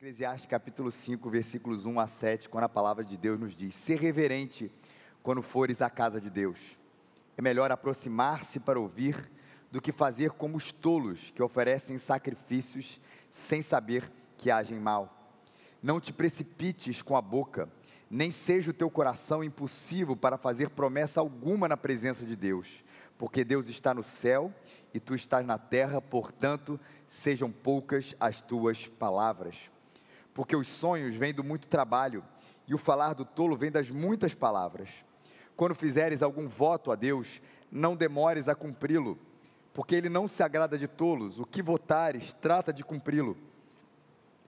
Eclesiastes capítulo 5, versículos 1 a 7, quando a palavra de Deus nos diz: Ser reverente quando fores à casa de Deus. É melhor aproximar-se para ouvir do que fazer como os tolos que oferecem sacrifícios sem saber que agem mal. Não te precipites com a boca, nem seja o teu coração impulsivo para fazer promessa alguma na presença de Deus, porque Deus está no céu e tu estás na terra, portanto, sejam poucas as tuas palavras porque os sonhos vêm do muito trabalho, e o falar do tolo vem das muitas palavras. Quando fizeres algum voto a Deus, não demores a cumpri-lo, porque ele não se agrada de tolos. O que votares, trata de cumpri-lo.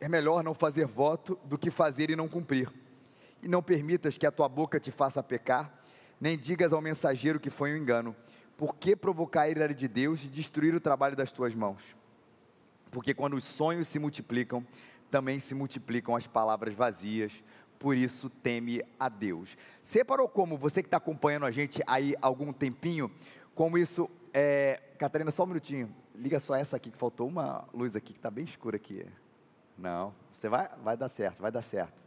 É melhor não fazer voto do que fazer e não cumprir. E não permitas que a tua boca te faça pecar, nem digas ao mensageiro que foi um engano. Por que provocar a ira de Deus e destruir o trabalho das tuas mãos? Porque quando os sonhos se multiplicam, também se multiplicam as palavras vazias, por isso teme a Deus. Separou como, você que está acompanhando a gente aí algum tempinho, como isso é. Catarina, só um minutinho, liga só essa aqui, que faltou uma luz aqui que está bem escura aqui. Não, você vai, vai dar certo, vai dar certo.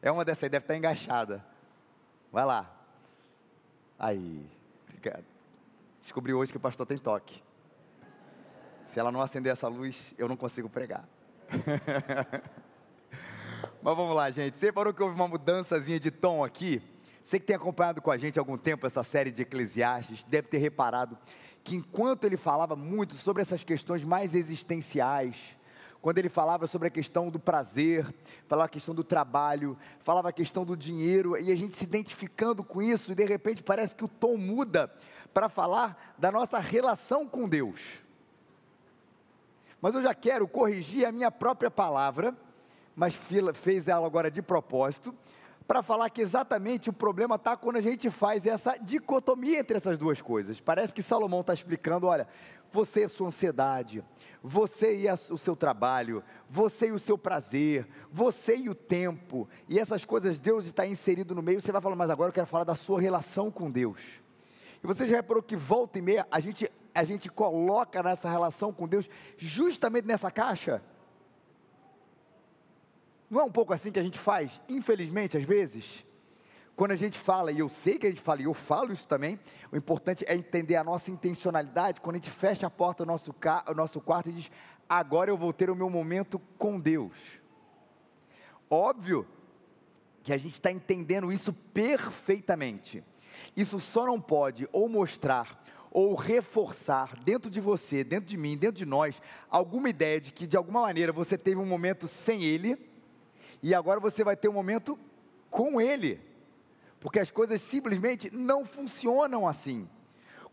É uma dessa aí, deve estar tá engaixada. Vai lá. Aí, obrigado. Descobri hoje que o pastor tem toque. Se ela não acender essa luz, eu não consigo pregar. Mas vamos lá, gente. Você parou que houve uma mudançazinha de tom aqui? Você que tem acompanhado com a gente há algum tempo essa série de Eclesiastes, deve ter reparado que enquanto ele falava muito sobre essas questões mais existenciais, quando ele falava sobre a questão do prazer, falava a questão do trabalho, falava a questão do dinheiro, e a gente se identificando com isso, e de repente parece que o tom muda para falar da nossa relação com Deus mas eu já quero corrigir a minha própria palavra, mas fez ela agora de propósito, para falar que exatamente o problema está quando a gente faz essa dicotomia entre essas duas coisas. Parece que Salomão está explicando: olha, você e a sua ansiedade, você e a, o seu trabalho, você e o seu prazer, você e o tempo, e essas coisas Deus está inserido no meio. Você vai falar, mas agora eu quero falar da sua relação com Deus. E você já reparou que volta e meia a gente a gente coloca nessa relação com Deus justamente nessa caixa? Não é um pouco assim que a gente faz, infelizmente, às vezes? Quando a gente fala, e eu sei que a gente fala, e eu falo isso também, o importante é entender a nossa intencionalidade, quando a gente fecha a porta do nosso, do nosso quarto e diz, agora eu vou ter o meu momento com Deus. Óbvio que a gente está entendendo isso perfeitamente. Isso só não pode ou mostrar ou reforçar dentro de você, dentro de mim, dentro de nós, alguma ideia de que de alguma maneira você teve um momento sem Ele e agora você vai ter um momento com Ele, porque as coisas simplesmente não funcionam assim.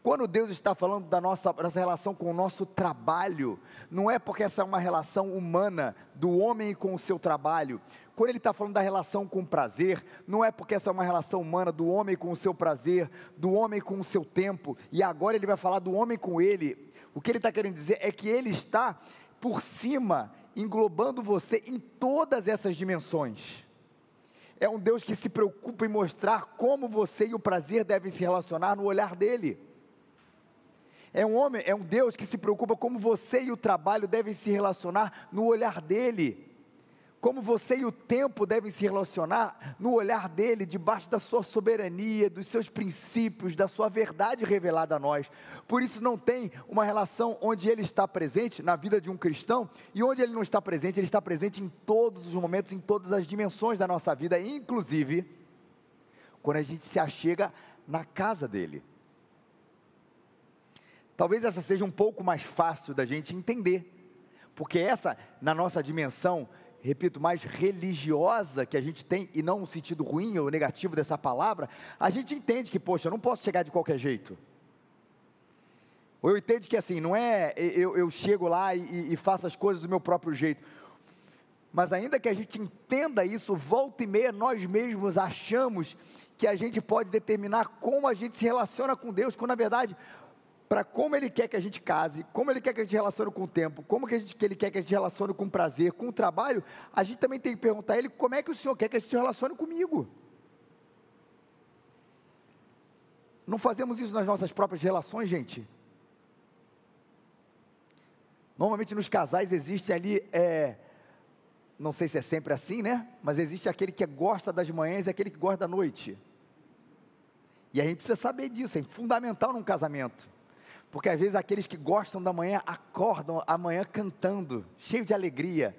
Quando Deus está falando da nossa, relação com o nosso trabalho, não é porque essa é uma relação humana do homem com o seu trabalho. Quando ele está falando da relação com o prazer, não é porque essa é uma relação humana do homem com o seu prazer, do homem com o seu tempo, e agora ele vai falar do homem com ele. O que ele está querendo dizer é que ele está por cima, englobando você em todas essas dimensões. É um Deus que se preocupa em mostrar como você e o prazer devem se relacionar no olhar dele. É um homem, é um Deus que se preocupa como você e o trabalho devem se relacionar no olhar dele. Como você e o tempo devem se relacionar no olhar dele, debaixo da sua soberania, dos seus princípios, da sua verdade revelada a nós. Por isso não tem uma relação onde ele está presente na vida de um cristão e onde ele não está presente, ele está presente em todos os momentos, em todas as dimensões da nossa vida, inclusive quando a gente se achega na casa dele. Talvez essa seja um pouco mais fácil da gente entender, porque essa, na nossa dimensão, repito, mais religiosa que a gente tem, e não no sentido ruim ou negativo dessa palavra, a gente entende que, poxa, eu não posso chegar de qualquer jeito. Ou eu entendo que assim, não é eu, eu chego lá e, e faço as coisas do meu próprio jeito. Mas ainda que a gente entenda isso, volta e meia nós mesmos achamos que a gente pode determinar como a gente se relaciona com Deus, quando na verdade para como Ele quer que a gente case, como Ele quer que a gente relacione com o tempo, como que, gente, que Ele quer que a gente relacione com o prazer, com o trabalho, a gente também tem que perguntar a Ele como é que o Senhor quer que a gente se relacione comigo. Não fazemos isso nas nossas próprias relações, gente. Normalmente nos casais existe ali, é, não sei se é sempre assim, né? Mas existe aquele que gosta das manhãs e aquele que gosta da noite. E a gente precisa saber disso, é fundamental num casamento. Porque às vezes aqueles que gostam da manhã acordam amanhã cantando, cheio de alegria.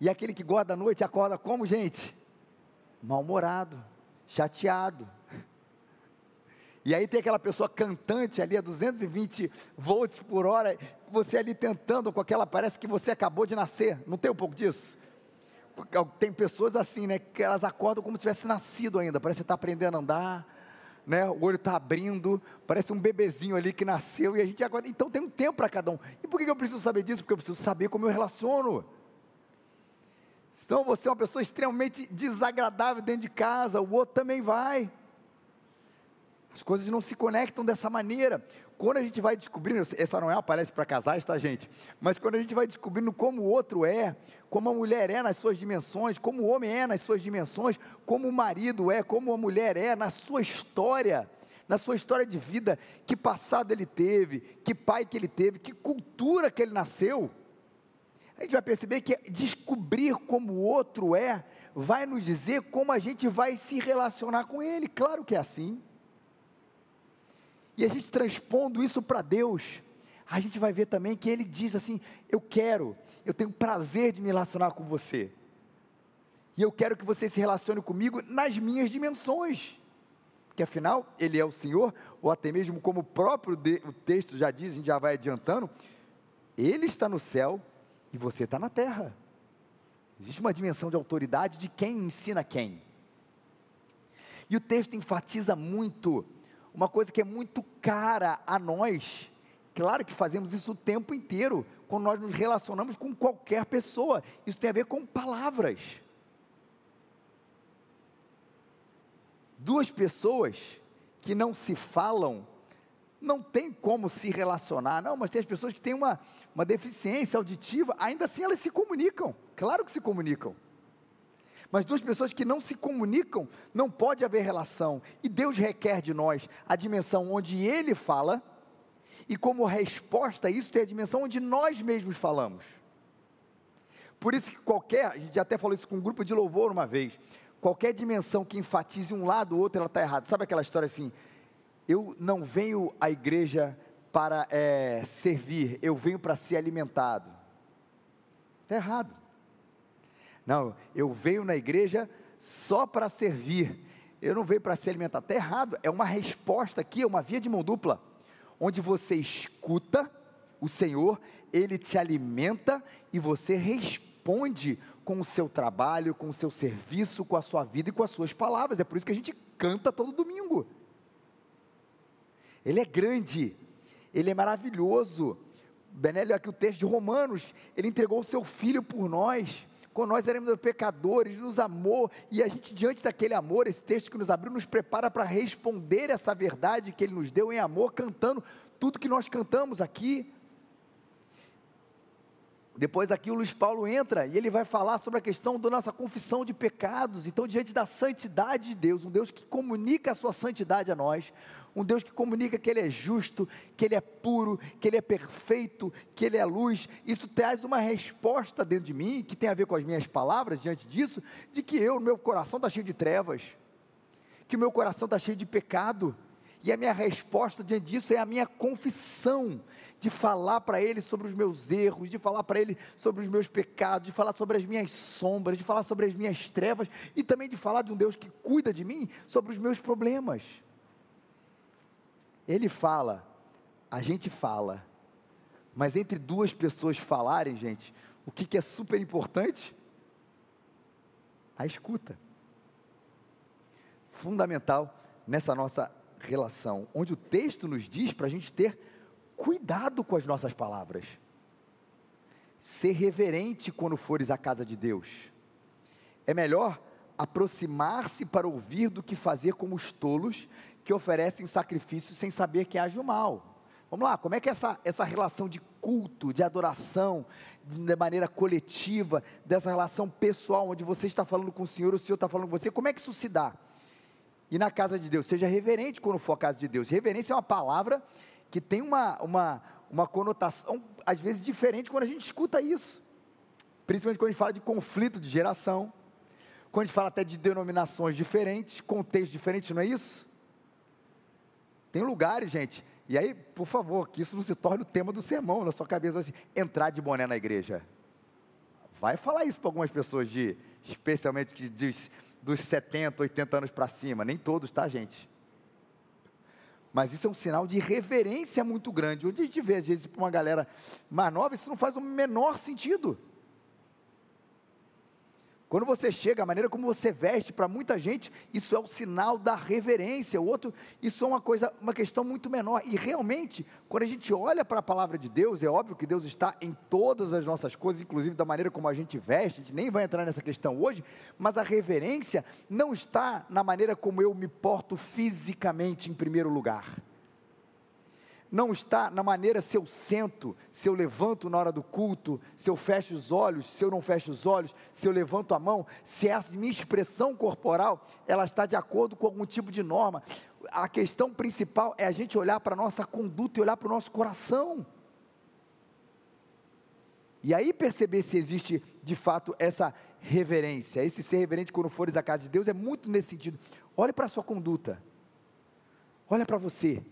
E aquele que gosta da noite acorda como, gente? Mal-humorado, chateado. E aí tem aquela pessoa cantante ali a 220 volts por hora, você ali tentando com aquela, parece que você acabou de nascer. Não tem um pouco disso? Tem pessoas assim, né, que elas acordam como se tivesse nascido ainda, parece que está aprendendo a andar, né, o olho está abrindo, parece um bebezinho ali que nasceu e a gente acorda. Então tem um tempo para cada um. E por que eu preciso saber disso? Porque eu preciso saber como eu relaciono. Senão você é uma pessoa extremamente desagradável dentro de casa, o outro também vai. As coisas não se conectam dessa maneira. Quando a gente vai descobrindo, essa não é uma palestra para casais, tá, gente? Mas quando a gente vai descobrindo como o outro é, como a mulher é nas suas dimensões, como o homem é nas suas dimensões, como o marido é, como a mulher é na sua história, na sua história de vida, que passado ele teve, que pai que ele teve, que cultura que ele nasceu, a gente vai perceber que descobrir como o outro é, vai nos dizer como a gente vai se relacionar com ele. Claro que é assim. E a gente transpondo isso para Deus, a gente vai ver também que Ele diz assim: Eu quero, eu tenho prazer de me relacionar com você. E eu quero que você se relacione comigo nas minhas dimensões. Porque afinal, Ele é o Senhor, ou até mesmo como o próprio de, o texto já diz, a gente já vai adiantando, Ele está no céu e você está na terra. Existe uma dimensão de autoridade de quem ensina quem. E o texto enfatiza muito uma coisa que é muito cara a nós. Claro que fazemos isso o tempo inteiro, quando nós nos relacionamos com qualquer pessoa. Isso tem a ver com palavras. Duas pessoas que não se falam, não tem como se relacionar. Não, mas tem as pessoas que têm uma, uma deficiência auditiva, ainda assim elas se comunicam. Claro que se comunicam. Mas duas pessoas que não se comunicam, não pode haver relação. E Deus requer de nós a dimensão onde Ele fala, e como resposta a isso, tem a dimensão onde nós mesmos falamos. Por isso que qualquer, a gente até falou isso com um grupo de louvor uma vez, qualquer dimensão que enfatize um lado ou outro, ela está errada. Sabe aquela história assim? Eu não venho à igreja para é, servir, eu venho para ser alimentado. Está errado. Não, eu venho na igreja só para servir. Eu não venho para se alimentar. Está errado. É uma resposta aqui, é uma via de mão dupla. Onde você escuta o Senhor, Ele te alimenta e você responde com o seu trabalho, com o seu serviço, com a sua vida e com as suas palavras. É por isso que a gente canta todo domingo. Ele é grande, Ele é maravilhoso. Benélio, aqui o texto de Romanos, Ele entregou o seu Filho por nós quando nós éramos pecadores, nos amou, e a gente, diante daquele amor, esse texto que nos abriu, nos prepara para responder essa verdade que Ele nos deu em amor, cantando tudo que nós cantamos aqui. Depois aqui o Luiz Paulo entra e ele vai falar sobre a questão da nossa confissão de pecados. Então, diante da santidade de Deus, um Deus que comunica a sua santidade a nós, um Deus que comunica que Ele é justo, que Ele é puro, que Ele é perfeito, que Ele é luz. Isso traz uma resposta dentro de mim, que tem a ver com as minhas palavras diante disso, de que eu, meu coração está cheio de trevas, que o meu coração está cheio de pecado, e a minha resposta diante disso é a minha confissão, de falar para Ele sobre os meus erros, de falar para Ele sobre os meus pecados, de falar sobre as minhas sombras, de falar sobre as minhas trevas, e também de falar de um Deus que cuida de mim sobre os meus problemas. Ele fala, a gente fala, mas entre duas pessoas falarem, gente, o que, que é super importante? A escuta. Fundamental nessa nossa relação, onde o texto nos diz para a gente ter cuidado com as nossas palavras, ser reverente quando fores à casa de Deus. É melhor aproximar-se para ouvir do que fazer como os tolos que oferecem sacrifícios sem saber que age o mal. Vamos lá, como é que é essa, essa relação de culto, de adoração, de maneira coletiva, dessa relação pessoal, onde você está falando com o Senhor, o Senhor está falando com você, como é que isso se dá? E na casa de Deus, seja reverente quando for a casa de Deus. Reverência é uma palavra que tem uma, uma, uma conotação, às vezes, diferente quando a gente escuta isso. Principalmente quando a gente fala de conflito de geração, quando a gente fala até de denominações diferentes, contextos diferentes, não é isso? Tem lugares, gente, e aí, por favor, que isso não se torne o tema do sermão na sua cabeça, assim, entrar de boné na igreja. Vai falar isso para algumas pessoas, de, especialmente que diz dos 70, 80 anos para cima, nem todos, tá, gente? Mas isso é um sinal de reverência muito grande. Onde a gente vê, às vezes, para uma galera mais nova, isso não faz o menor sentido. Quando você chega, a maneira como você veste, para muita gente, isso é o sinal da reverência. O outro, isso é uma coisa, uma questão muito menor. E realmente, quando a gente olha para a palavra de Deus, é óbvio que Deus está em todas as nossas coisas, inclusive da maneira como a gente veste. A gente nem vai entrar nessa questão hoje, mas a reverência não está na maneira como eu me porto fisicamente em primeiro lugar não está na maneira se eu sento, se eu levanto na hora do culto, se eu fecho os olhos, se eu não fecho os olhos, se eu levanto a mão, se essa minha expressão corporal, ela está de acordo com algum tipo de norma. A questão principal é a gente olhar para a nossa conduta e olhar para o nosso coração. E aí perceber se existe de fato essa reverência, esse ser reverente quando fores à casa de Deus é muito nesse sentido. Olhe para a sua conduta. Olha para você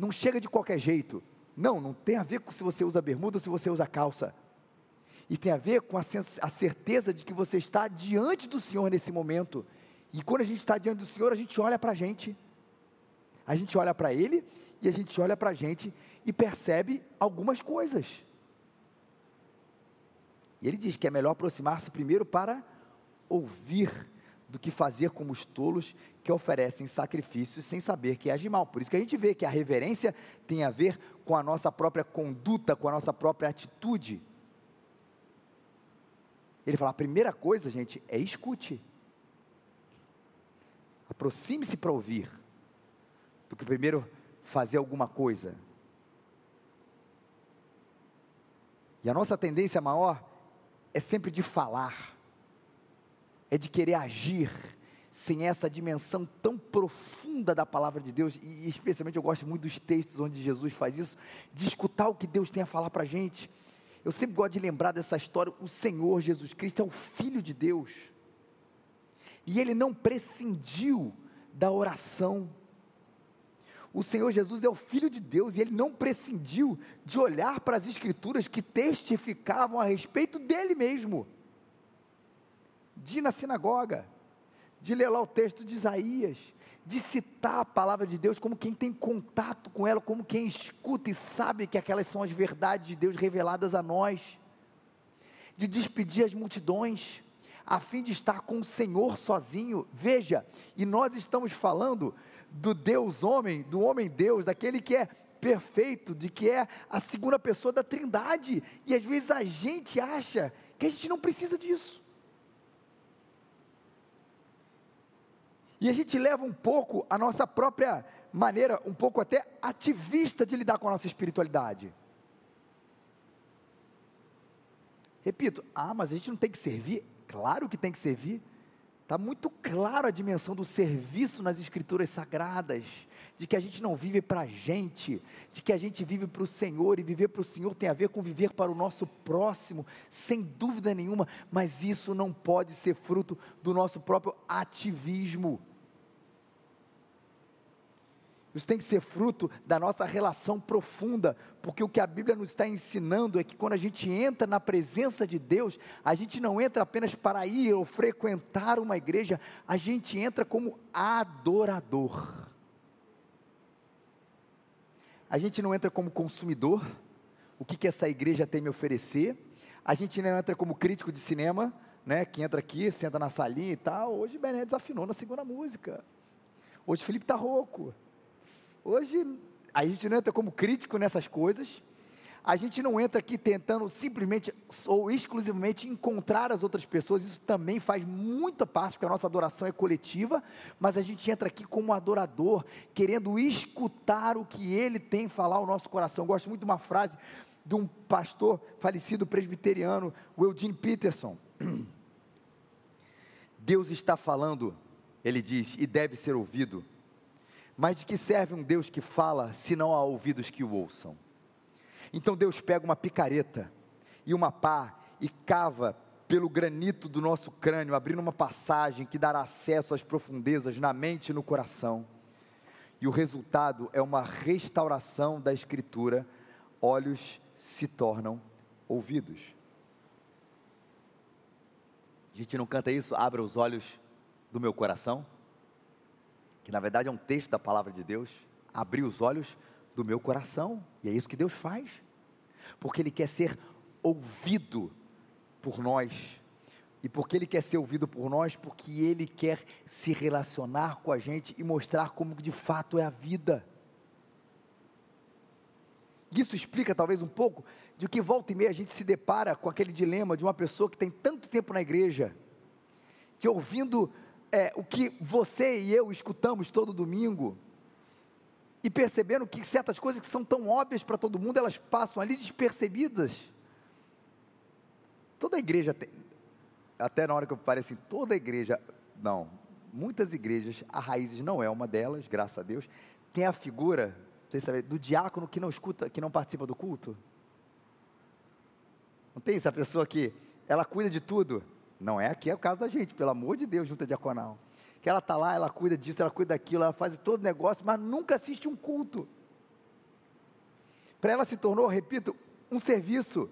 não chega de qualquer jeito. Não, não tem a ver com se você usa bermuda ou se você usa calça. E tem a ver com a, a certeza de que você está diante do Senhor nesse momento. E quando a gente está diante do Senhor, a gente olha para a gente. A gente olha para Ele e a gente olha para a gente e percebe algumas coisas. E ele diz que é melhor aproximar-se primeiro para ouvir do que fazer como os tolos que oferecem sacrifícios sem saber que age mal. Por isso que a gente vê que a reverência tem a ver com a nossa própria conduta, com a nossa própria atitude. Ele fala: a primeira coisa, gente, é escute. Aproxime-se para ouvir, do que primeiro fazer alguma coisa. E a nossa tendência maior é sempre de falar é de querer agir sem essa dimensão tão profunda da palavra de Deus, e especialmente eu gosto muito dos textos onde Jesus faz isso, de escutar o que Deus tem a falar para a gente. Eu sempre gosto de lembrar dessa história: o Senhor Jesus Cristo é o Filho de Deus, e ele não prescindiu da oração. O Senhor Jesus é o Filho de Deus e ele não prescindiu de olhar para as Escrituras que testificavam a respeito dele mesmo de ir na sinagoga, de ler lá o texto de Isaías, de citar a palavra de Deus como quem tem contato com ela, como quem escuta e sabe que aquelas são as verdades de Deus reveladas a nós, de despedir as multidões, a fim de estar com o Senhor sozinho. Veja, e nós estamos falando do Deus homem, do homem Deus, daquele que é perfeito, de que é a segunda pessoa da Trindade, e às vezes a gente acha que a gente não precisa disso. E a gente leva um pouco a nossa própria maneira, um pouco até ativista de lidar com a nossa espiritualidade. Repito, ah, mas a gente não tem que servir? Claro que tem que servir. Está muito claro a dimensão do serviço nas escrituras sagradas, de que a gente não vive para a gente, de que a gente vive para o Senhor, e viver para o Senhor tem a ver com viver para o nosso próximo, sem dúvida nenhuma, mas isso não pode ser fruto do nosso próprio ativismo. Isso tem que ser fruto da nossa relação profunda, porque o que a Bíblia nos está ensinando é que quando a gente entra na presença de Deus, a gente não entra apenas para ir ou frequentar uma igreja, a gente entra como adorador. A gente não entra como consumidor, o que, que essa igreja tem me oferecer, a gente não entra como crítico de cinema, né, que entra aqui, senta na salinha e tal. Hoje Bené desafinou na segunda música. Hoje Felipe está rouco. Hoje, a gente não entra como crítico nessas coisas, a gente não entra aqui tentando simplesmente ou exclusivamente encontrar as outras pessoas, isso também faz muita parte, porque a nossa adoração é coletiva, mas a gente entra aqui como adorador, querendo escutar o que ele tem falar ao nosso coração. Eu gosto muito de uma frase de um pastor falecido presbiteriano, o Eugene Peterson. Deus está falando, ele diz, e deve ser ouvido mas de que serve um Deus que fala se não há ouvidos que o ouçam? Então Deus pega uma picareta e uma pá e cava pelo granito do nosso crânio, abrindo uma passagem que dará acesso às profundezas na mente e no coração. E o resultado é uma restauração da escritura. Olhos se tornam ouvidos. A gente não canta isso? Abra os olhos do meu coração. Que na verdade é um texto da palavra de Deus. Abrir os olhos do meu coração. E é isso que Deus faz. Porque Ele quer ser ouvido por nós. E porque Ele quer ser ouvido por nós, porque Ele quer se relacionar com a gente e mostrar como de fato é a vida. Isso explica talvez um pouco de que volta e meia a gente se depara com aquele dilema de uma pessoa que tem tanto tempo na igreja, que ouvindo é, o que você e eu escutamos todo domingo, e percebendo que certas coisas que são tão óbvias para todo mundo, elas passam ali despercebidas. Toda igreja tem, até na hora que eu falei assim, toda igreja, não, muitas igrejas, a Raízes não é uma delas, graças a Deus, tem a figura, vocês sabem, do diácono que não escuta, que não participa do culto. Não tem essa pessoa que ela cuida de tudo. Não é aqui é o caso da gente, pelo amor de Deus, junta diaconal. Que ela está lá, ela cuida disso, ela cuida daquilo, ela faz todo negócio, mas nunca assiste um culto. Para ela se tornou, repito, um serviço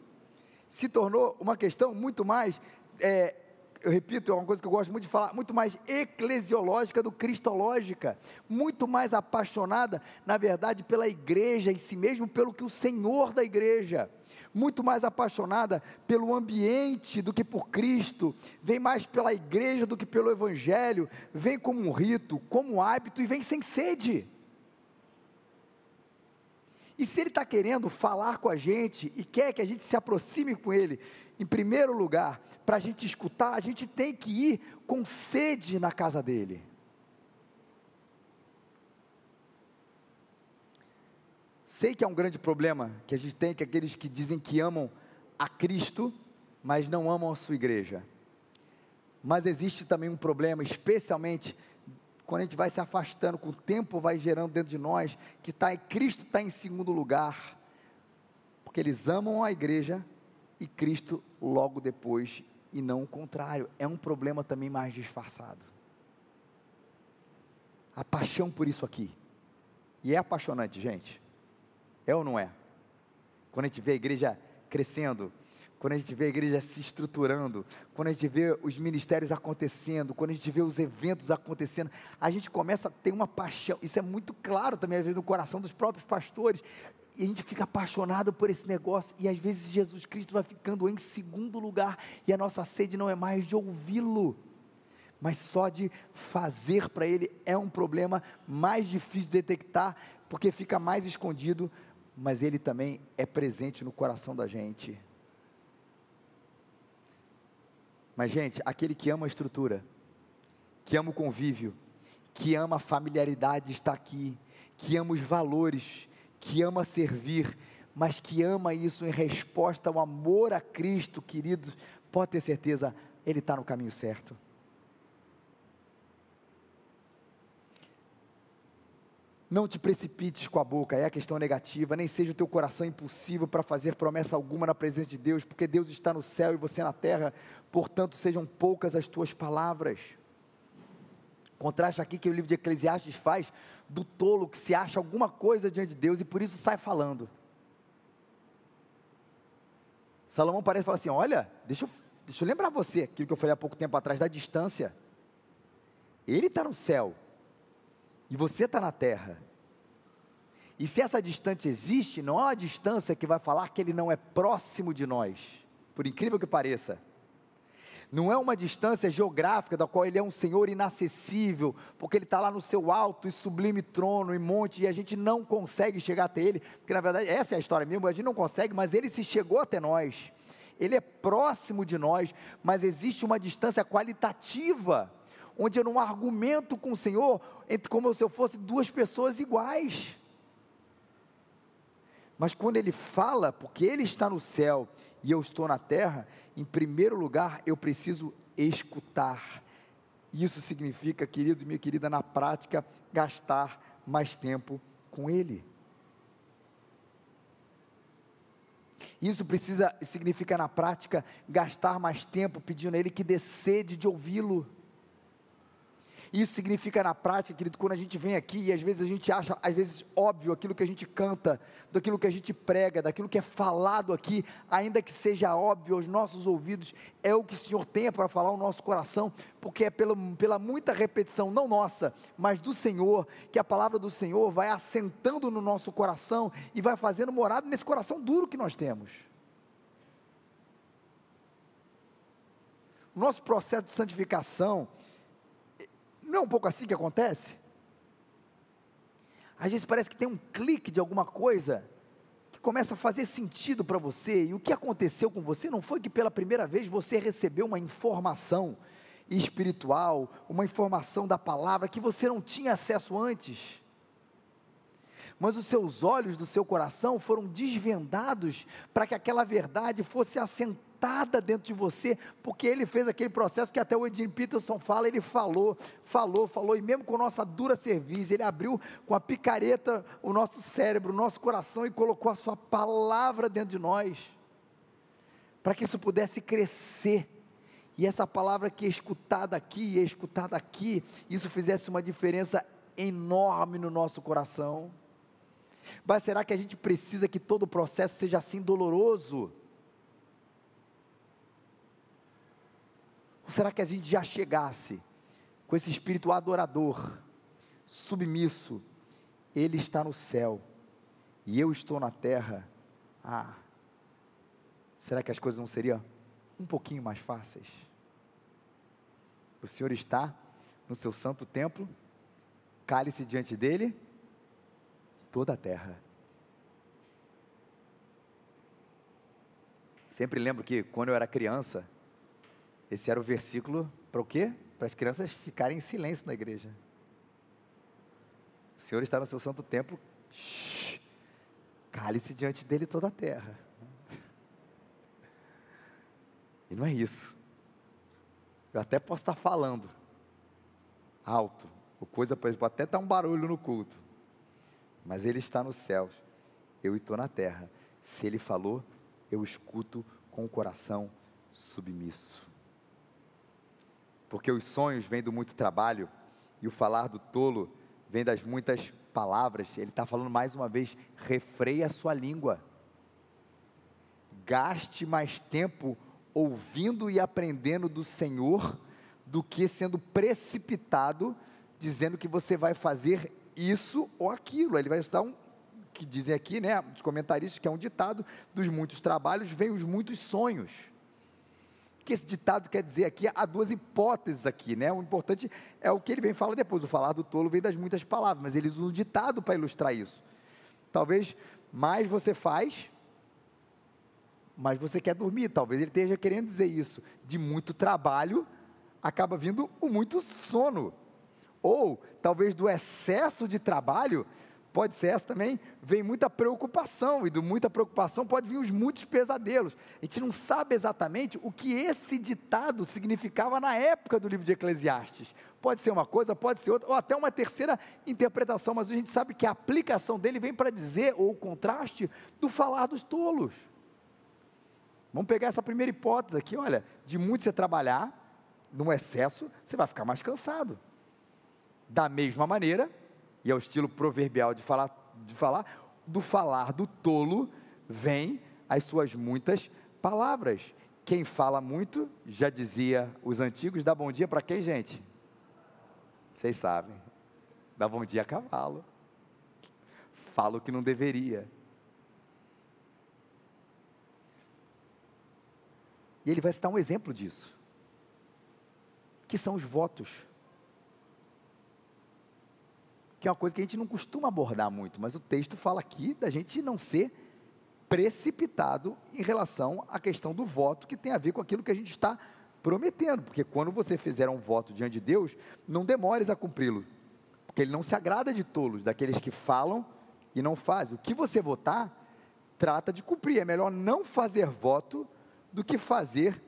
se tornou uma questão muito mais, é, eu repito, é uma coisa que eu gosto muito de falar, muito mais eclesiológica do cristológica, muito mais apaixonada, na verdade, pela igreja em si mesmo, pelo que o Senhor da igreja, muito mais apaixonada pelo ambiente do que por Cristo, vem mais pela igreja do que pelo evangelho, vem como um rito, como um hábito e vem sem sede. E se Ele está querendo falar com a gente e quer que a gente se aproxime com Ele, em primeiro lugar, para a gente escutar, a gente tem que ir com sede na casa dele. Sei que é um grande problema que a gente tem, que aqueles que dizem que amam a Cristo, mas não amam a sua igreja. Mas existe também um problema, especialmente quando a gente vai se afastando, com o tempo vai gerando dentro de nós, que tá, Cristo está em segundo lugar, porque eles amam a igreja e Cristo logo depois, e não o contrário, é um problema também mais disfarçado. A paixão por isso aqui, e é apaixonante, gente, é ou não é? Quando a gente vê a igreja crescendo, quando a gente vê a igreja se estruturando, quando a gente vê os ministérios acontecendo, quando a gente vê os eventos acontecendo, a gente começa a ter uma paixão. Isso é muito claro também, às vezes, no coração dos próprios pastores. E a gente fica apaixonado por esse negócio. E às vezes Jesus Cristo vai ficando em segundo lugar. E a nossa sede não é mais de ouvi-lo, mas só de fazer para Ele. É um problema mais difícil de detectar, porque fica mais escondido, mas Ele também é presente no coração da gente. Mas, gente, aquele que ama a estrutura, que ama o convívio, que ama a familiaridade está aqui, que ama os valores, que ama servir, mas que ama isso em resposta ao amor a Cristo, queridos, pode ter certeza, ele está no caminho certo. Não te precipites com a boca, é a questão negativa, nem seja o teu coração impulsivo para fazer promessa alguma na presença de Deus, porque Deus está no céu e você na terra, portanto sejam poucas as tuas palavras. Contraste aqui que o livro de Eclesiastes faz do tolo que se acha alguma coisa diante de Deus e por isso sai falando. Salomão parece falar assim: olha, deixa eu, deixa eu lembrar você, aquilo que eu falei há pouco tempo atrás, da distância. Ele está no céu, e você está na terra. E se essa distância existe, não é uma distância que vai falar que ele não é próximo de nós, por incrível que pareça. Não é uma distância geográfica da qual ele é um Senhor inacessível, porque ele está lá no seu alto e sublime trono e monte, e a gente não consegue chegar até ele, porque na verdade essa é a história mesmo, a gente não consegue, mas ele se chegou até nós, ele é próximo de nós, mas existe uma distância qualitativa onde eu não argumento com o Senhor entre como se eu fosse duas pessoas iguais. Mas quando ele fala, porque ele está no céu e eu estou na terra, em primeiro lugar eu preciso escutar. Isso significa, querido e minha querida, na prática, gastar mais tempo com ele. Isso precisa, significa na prática, gastar mais tempo pedindo a Ele que dê sede de ouvi-lo. Isso significa na prática, querido, quando a gente vem aqui e às vezes a gente acha, às vezes óbvio aquilo que a gente canta, daquilo que a gente prega, daquilo que é falado aqui, ainda que seja óbvio aos nossos ouvidos, é o que o Senhor tem para falar ao nosso coração, porque é pela, pela muita repetição, não nossa, mas do Senhor, que a palavra do Senhor vai assentando no nosso coração e vai fazendo morada nesse coração duro que nós temos. Nosso processo de santificação, não é um pouco assim que acontece? Às vezes parece que tem um clique de alguma coisa que começa a fazer sentido para você, e o que aconteceu com você não foi que pela primeira vez você recebeu uma informação espiritual, uma informação da palavra que você não tinha acesso antes. Mas os seus olhos do seu coração foram desvendados para que aquela verdade fosse assentada plantada dentro de você, porque ele fez aquele processo que até o Edin Peterson fala, ele falou, falou, falou, e mesmo com nossa dura serviço, ele abriu com a picareta o nosso cérebro, o nosso coração e colocou a sua palavra dentro de nós, para que isso pudesse crescer. E essa palavra que é escutada aqui e é escutada aqui, isso fizesse uma diferença enorme no nosso coração. Mas será que a gente precisa que todo o processo seja assim doloroso? Ou será que a gente já chegasse com esse espírito adorador, submisso? Ele está no céu e eu estou na terra. Ah, será que as coisas não seriam um pouquinho mais fáceis? O Senhor está no seu santo templo, cale-se diante dele toda a terra. Sempre lembro que quando eu era criança, esse era o versículo para o quê? Para as crianças ficarem em silêncio na igreja. O Senhor está no seu santo templo, cale-se diante dele toda a terra. E não é isso. Eu até posso estar falando alto, ou coisa, por exemplo, até dar um barulho no culto. Mas ele está nos céus, eu estou na terra. Se ele falou, eu escuto com o coração submisso porque os sonhos vêm do muito trabalho e o falar do tolo vem das muitas palavras. Ele está falando mais uma vez: refreia a sua língua, gaste mais tempo ouvindo e aprendendo do Senhor do que sendo precipitado dizendo que você vai fazer isso ou aquilo. Ele vai usar um que dizem aqui, né, os comentaristas que é um ditado dos muitos trabalhos vem os muitos sonhos que esse ditado quer dizer aqui? Há duas hipóteses aqui, né? O importante é o que ele vem falar depois. O falar do tolo vem das muitas palavras, mas ele usa um ditado para ilustrar isso. Talvez mais você faz, mais você quer dormir. Talvez ele esteja querendo dizer isso. De muito trabalho, acaba vindo o muito sono. Ou talvez do excesso de trabalho, pode ser essa também, vem muita preocupação, e do muita preocupação pode vir os muitos pesadelos. A gente não sabe exatamente o que esse ditado significava na época do livro de Eclesiastes. Pode ser uma coisa, pode ser outra, ou até uma terceira interpretação, mas a gente sabe que a aplicação dele vem para dizer, ou o contraste, do falar dos tolos. Vamos pegar essa primeira hipótese aqui, olha, de muito você trabalhar, num excesso, você vai ficar mais cansado. Da mesma maneira, e é o estilo proverbial de falar, de falar, do falar do tolo vem as suas muitas palavras. Quem fala muito, já dizia os antigos, dá bom dia para quem, gente? Vocês sabem. Dá bom dia a cavalo. Fala o que não deveria. E ele vai citar um exemplo disso. Que são os votos que é uma coisa que a gente não costuma abordar muito, mas o texto fala aqui da gente não ser precipitado em relação à questão do voto, que tem a ver com aquilo que a gente está prometendo, porque quando você fizer um voto diante de Deus, não demores a cumpri-lo, porque Ele não se agrada de tolos, daqueles que falam e não fazem. O que você votar, trata de cumprir, é melhor não fazer voto do que fazer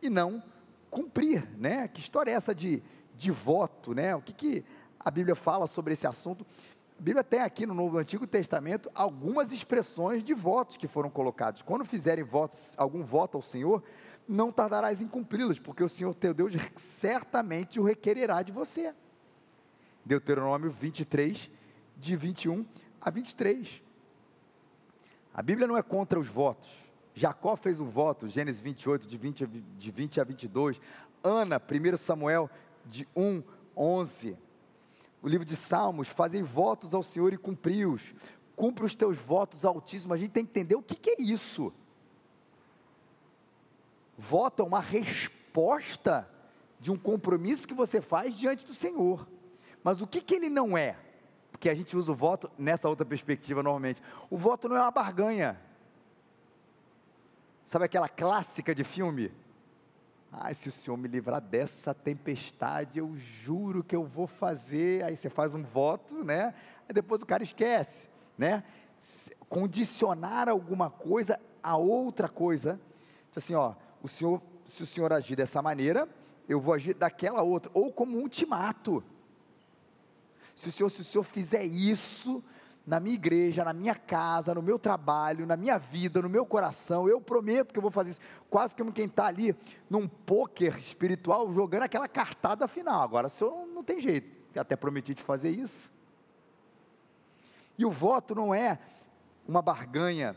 e não cumprir, né? Que história é essa de, de voto, né? O que, que a Bíblia fala sobre esse assunto. A Bíblia tem aqui no Novo Antigo Testamento algumas expressões de votos que foram colocados. Quando fizerem votos, algum voto ao Senhor, não tardarás em cumpri-los, porque o Senhor teu Deus certamente o requererá de você. Deuteronômio 23, de 21 a 23. A Bíblia não é contra os votos. Jacó fez um voto, Gênesis 28, de 20 a, de 20 a 22. Ana, 1 Samuel, de 1, 11. O livro de Salmos, fazem votos ao Senhor e cumpri-os. Cumpre os teus votos altíssimos. A gente tem que entender o que, que é isso. Voto é uma resposta de um compromisso que você faz diante do Senhor. Mas o que, que ele não é? Porque a gente usa o voto nessa outra perspectiva normalmente. O voto não é uma barganha. Sabe aquela clássica de filme? Ah, se o Senhor me livrar dessa tempestade, eu juro que eu vou fazer. Aí você faz um voto, né? Aí depois o cara esquece, né? Condicionar alguma coisa a outra coisa. Tipo assim, ó, o senhor, se o senhor agir dessa maneira, eu vou agir daquela outra, ou como um ultimato. Se o senhor, se o senhor fizer isso na minha igreja, na minha casa, no meu trabalho, na minha vida, no meu coração, eu prometo que eu vou fazer isso. Quase como quem está ali num poker espiritual jogando aquela cartada final. Agora, o senhor não tem jeito, eu até prometi te fazer isso. E o voto não é uma barganha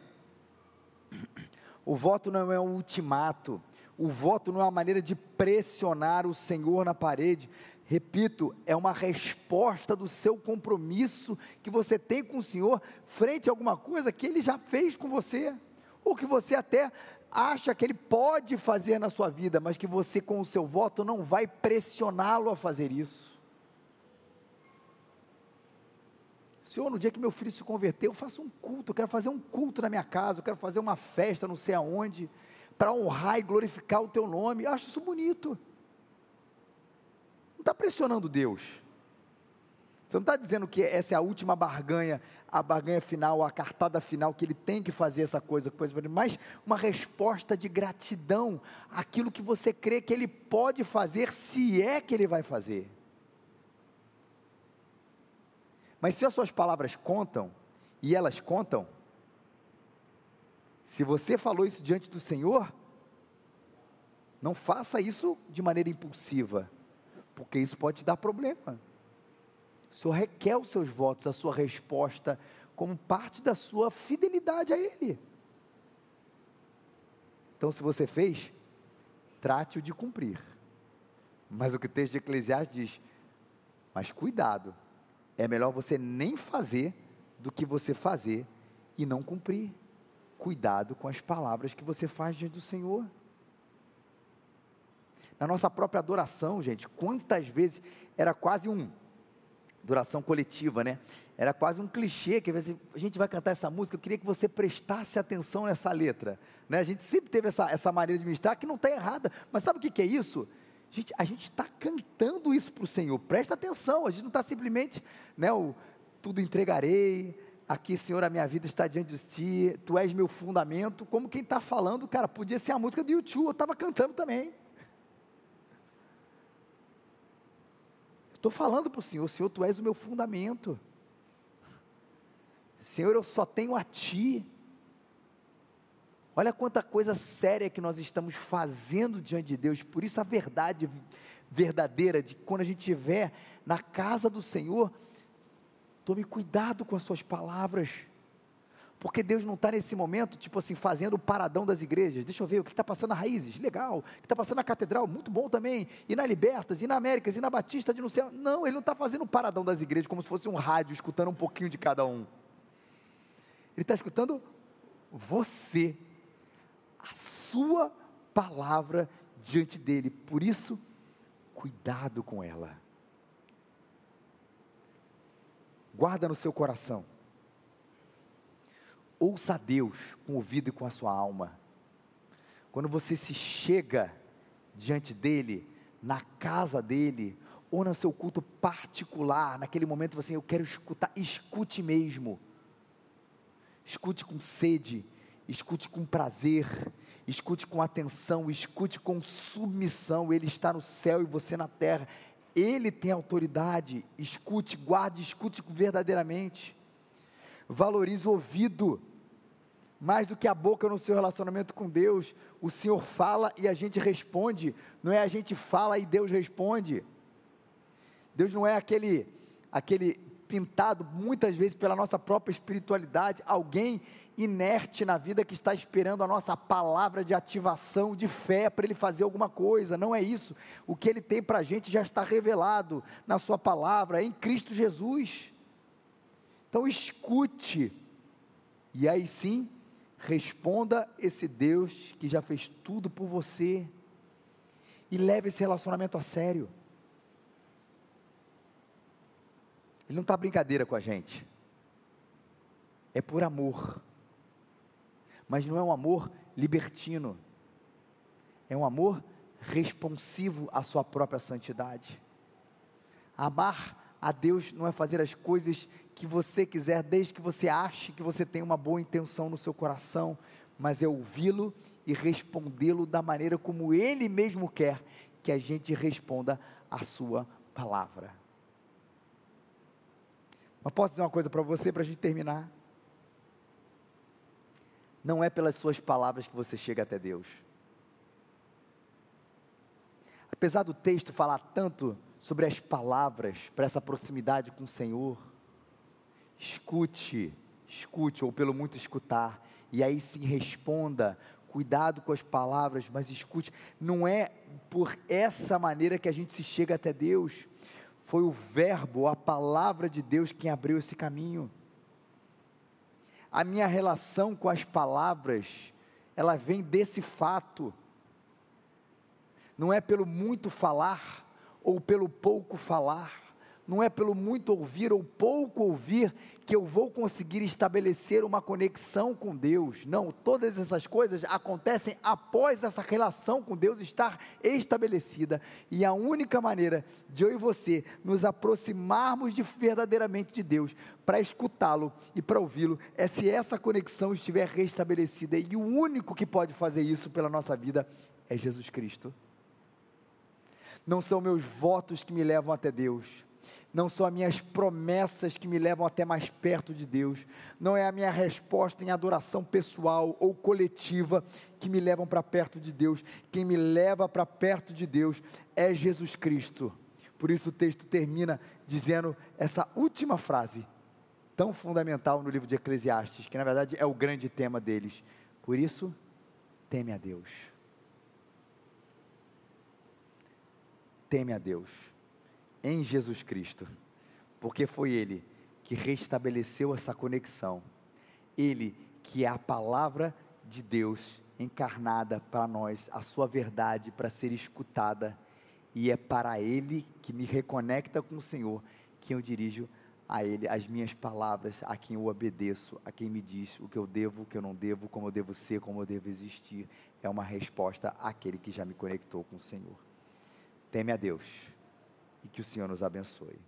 o voto não é um ultimato. O voto não é uma maneira de pressionar o Senhor na parede. Repito, é uma resposta do seu compromisso que você tem com o Senhor frente a alguma coisa que Ele já fez com você, ou que você até acha que Ele pode fazer na sua vida, mas que você, com o seu voto, não vai pressioná-lo a fazer isso. Senhor, no dia que meu filho se converteu, eu faço um culto, eu quero fazer um culto na minha casa, eu quero fazer uma festa, não sei aonde, para honrar e glorificar o teu nome. Eu acho isso bonito. Não está pressionando Deus. Você não está dizendo que essa é a última barganha, a barganha final, a cartada final, que ele tem que fazer essa coisa, coisa, mas uma resposta de gratidão àquilo que você crê que ele pode fazer, se é que ele vai fazer. Mas se as suas palavras contam, e elas contam, se você falou isso diante do Senhor, não faça isso de maneira impulsiva, porque isso pode te dar problema. O Senhor requer os seus votos, a sua resposta, como parte da sua fidelidade a Ele. Então, se você fez, trate-o de cumprir. Mas o que o texto de Eclesiastes diz, mas cuidado, é melhor você nem fazer do que você fazer e não cumprir. Cuidado com as palavras que você faz diante do Senhor. Na nossa própria adoração, gente, quantas vezes era quase um adoração coletiva, né? Era quase um clichê que a gente vai cantar essa música. Eu queria que você prestasse atenção nessa letra, né? A gente sempre teve essa, essa maneira de ministrar que não está errada, mas sabe o que, que é isso? Gente, a gente está cantando isso para o Senhor, presta atenção, a gente não está simplesmente, né, o, tudo entregarei, aqui, Senhor, a minha vida está diante de ti, tu és meu fundamento, como quem está falando, cara, podia ser a música do YouTube, eu estava cantando também. Estou falando para o Senhor, Senhor, tu és o meu fundamento. Senhor, eu só tenho a Ti. Olha quanta coisa séria que nós estamos fazendo diante de Deus. Por isso a verdade verdadeira de quando a gente estiver na casa do Senhor, tome cuidado com as suas palavras. Porque Deus não está nesse momento, tipo assim, fazendo o paradão das igrejas. Deixa eu ver o que está passando na Raízes, legal. O que está passando na Catedral, muito bom também. E na Libertas, e na Américas, e na Batista de não sei. Não, ele não está fazendo o paradão das igrejas como se fosse um rádio, escutando um pouquinho de cada um. Ele está escutando você a sua palavra diante dele. Por isso, cuidado com ela. Guarda no seu coração. Ouça a Deus com o ouvido e com a sua alma. Quando você se chega diante dele, na casa dele, ou no seu culto particular, naquele momento você, eu quero escutar, escute mesmo. Escute com sede, escute com prazer, escute com atenção, escute com submissão. Ele está no céu e você na terra. Ele tem autoridade. Escute, guarde, escute verdadeiramente. Valorize o ouvido mais do que a boca no seu relacionamento com Deus. O Senhor fala e a gente responde, não é a gente fala e Deus responde. Deus não é aquele aquele pintado muitas vezes pela nossa própria espiritualidade, alguém inerte na vida que está esperando a nossa palavra de ativação, de fé para ele fazer alguma coisa. Não é isso. O que ele tem para a gente já está revelado na sua palavra, em Cristo Jesus. Então escute, e aí sim Responda esse Deus que já fez tudo por você. E leve esse relacionamento a sério. Ele não está brincadeira com a gente. É por amor. Mas não é um amor libertino. É um amor responsivo à sua própria santidade. Amar a Deus não é fazer as coisas que você quiser, desde que você ache que você tem uma boa intenção no seu coração, mas é ouvi-lo e respondê-lo da maneira como ele mesmo quer que a gente responda a sua palavra. Mas posso dizer uma coisa para você, para a gente terminar? Não é pelas suas palavras que você chega até Deus. Apesar do texto falar tanto sobre as palavras para essa proximidade com o Senhor, escute, escute, ou pelo muito escutar, e aí sim responda. Cuidado com as palavras, mas escute. Não é por essa maneira que a gente se chega até Deus. Foi o Verbo, a palavra de Deus, quem abriu esse caminho. A minha relação com as palavras, ela vem desse fato. Não é pelo muito falar ou pelo pouco falar não é pelo muito ouvir ou pouco ouvir que eu vou conseguir estabelecer uma conexão com Deus. Não, todas essas coisas acontecem após essa relação com Deus estar estabelecida. E a única maneira de eu e você nos aproximarmos de, verdadeiramente de Deus, para escutá-lo e para ouvi-lo, é se essa conexão estiver restabelecida. E o único que pode fazer isso pela nossa vida é Jesus Cristo. Não são meus votos que me levam até Deus não são as minhas promessas que me levam até mais perto de Deus, não é a minha resposta em adoração pessoal ou coletiva que me levam para perto de Deus. Quem me leva para perto de Deus é Jesus Cristo. Por isso o texto termina dizendo essa última frase, tão fundamental no livro de Eclesiastes, que na verdade é o grande tema deles. Por isso, teme a Deus. Teme a Deus em Jesus Cristo, porque foi Ele que restabeleceu essa conexão, Ele que é a palavra de Deus encarnada para nós, a Sua verdade para ser escutada, e é para Ele que me reconecta com o Senhor que eu dirijo a Ele as minhas palavras, a quem eu obedeço, a quem me diz o que eu devo, o que eu não devo, como eu devo ser, como eu devo existir. É uma resposta àquele que já me conectou com o Senhor. Teme a Deus e que o Senhor nos abençoe.